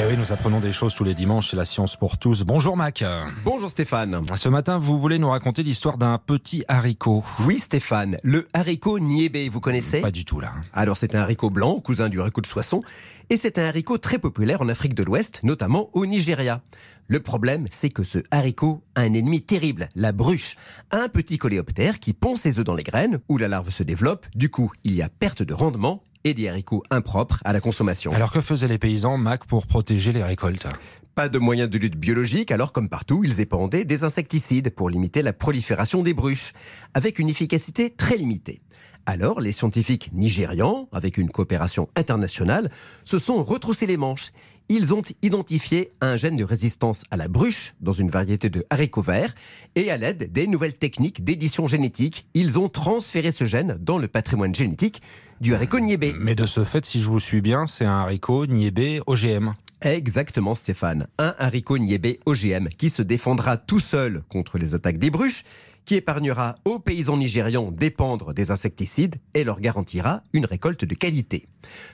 Et oui, nous apprenons des choses tous les dimanches, c'est la science pour tous. Bonjour Mac. Bonjour Stéphane. Ce matin, vous voulez nous raconter l'histoire d'un petit haricot. Oui Stéphane, le haricot niébé, vous connaissez? Pas du tout là. Alors c'est un haricot blanc, cousin du haricot de Soissons, et c'est un haricot très populaire en Afrique de l'Ouest, notamment au Nigeria. Le problème, c'est que ce haricot a un ennemi terrible, la bruche, un petit coléoptère qui pond ses œufs dans les graines, où la larve se développe, du coup il y a perte de rendement et des haricots impropres à la consommation. Alors que faisaient les paysans, Mac, pour protéger les récoltes? Pas de moyens de lutte biologique, alors comme partout, ils épandaient des insecticides pour limiter la prolifération des bruches, avec une efficacité très limitée. Alors, les scientifiques nigérians, avec une coopération internationale, se sont retroussés les manches. Ils ont identifié un gène de résistance à la bruche dans une variété de haricots verts et à l'aide des nouvelles techniques d'édition génétique, ils ont transféré ce gène dans le patrimoine génétique du haricot niébé. Mais de ce fait, si je vous suis bien, c'est un haricot niébé OGM. Exactement Stéphane, un haricot niébé OGM qui se défendra tout seul contre les attaques des bruches, qui épargnera aux paysans nigérians d'épandre des insecticides et leur garantira une récolte de qualité.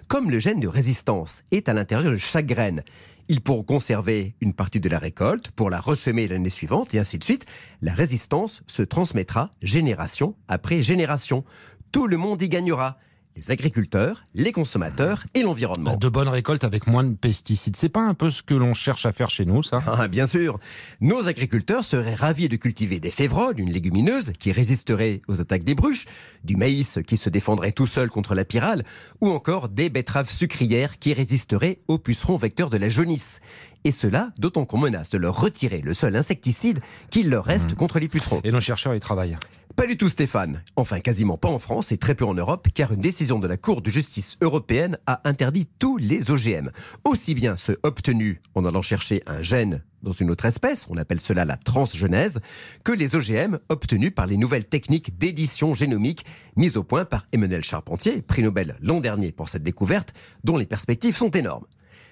Comme le gène de résistance est à l'intérieur de chaque graine, ils pourront conserver une partie de la récolte pour la ressemer l'année suivante et ainsi de suite. La résistance se transmettra génération après génération. Tout le monde y gagnera les agriculteurs, les consommateurs et l'environnement. De bonnes récoltes avec moins de pesticides, c'est pas un peu ce que l'on cherche à faire chez nous, ça? Ah, bien sûr. Nos agriculteurs seraient ravis de cultiver des févroles, une légumineuse qui résisterait aux attaques des bruches, du maïs qui se défendrait tout seul contre la pyrale, ou encore des betteraves sucrières qui résisteraient aux pucerons vecteurs de la jaunisse. Et cela, d'autant qu'on menace de leur retirer le seul insecticide qu'il leur reste mmh. contre les pucerons. Et nos chercheurs y travaillent pas du tout Stéphane. Enfin, quasiment pas en France et très peu en Europe, car une décision de la Cour de justice européenne a interdit tous les OGM. Aussi bien ceux obtenus en allant chercher un gène dans une autre espèce, on appelle cela la transgenèse, que les OGM obtenus par les nouvelles techniques d'édition génomique mises au point par Emmanuel Charpentier, prix Nobel l'an dernier pour cette découverte, dont les perspectives sont énormes.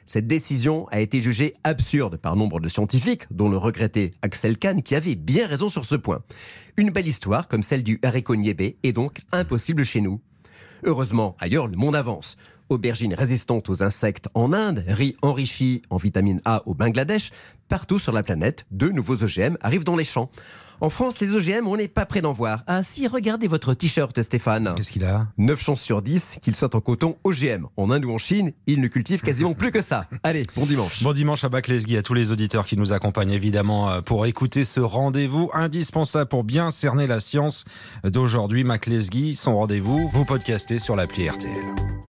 Cette décision a été jugée absurde par nombre de scientifiques, dont le regretté Axel Kahn, qui avait bien raison sur ce point. Une belle histoire comme celle du haricot est donc impossible chez nous. Heureusement, ailleurs, le monde avance. Aubergines résistantes aux insectes en Inde, riz enrichi en vitamine A au Bangladesh, partout sur la planète, de nouveaux OGM arrivent dans les champs. En France, les OGM, on n'est pas prêt d'en voir. Ah si, regardez votre t-shirt, Stéphane. Qu'est-ce qu'il a? 9 chances sur 10 qu'il soit en coton OGM. En Inde ou en Chine, ils ne cultivent quasiment plus que ça. Allez, bon dimanche. Bon dimanche à Baclesguy, à tous les auditeurs qui nous accompagnent évidemment euh, pour écouter ce rendez-vous indispensable pour bien cerner la science d'aujourd'hui. Maclesguy, son rendez-vous, vous podcastez sur l'appli RTL.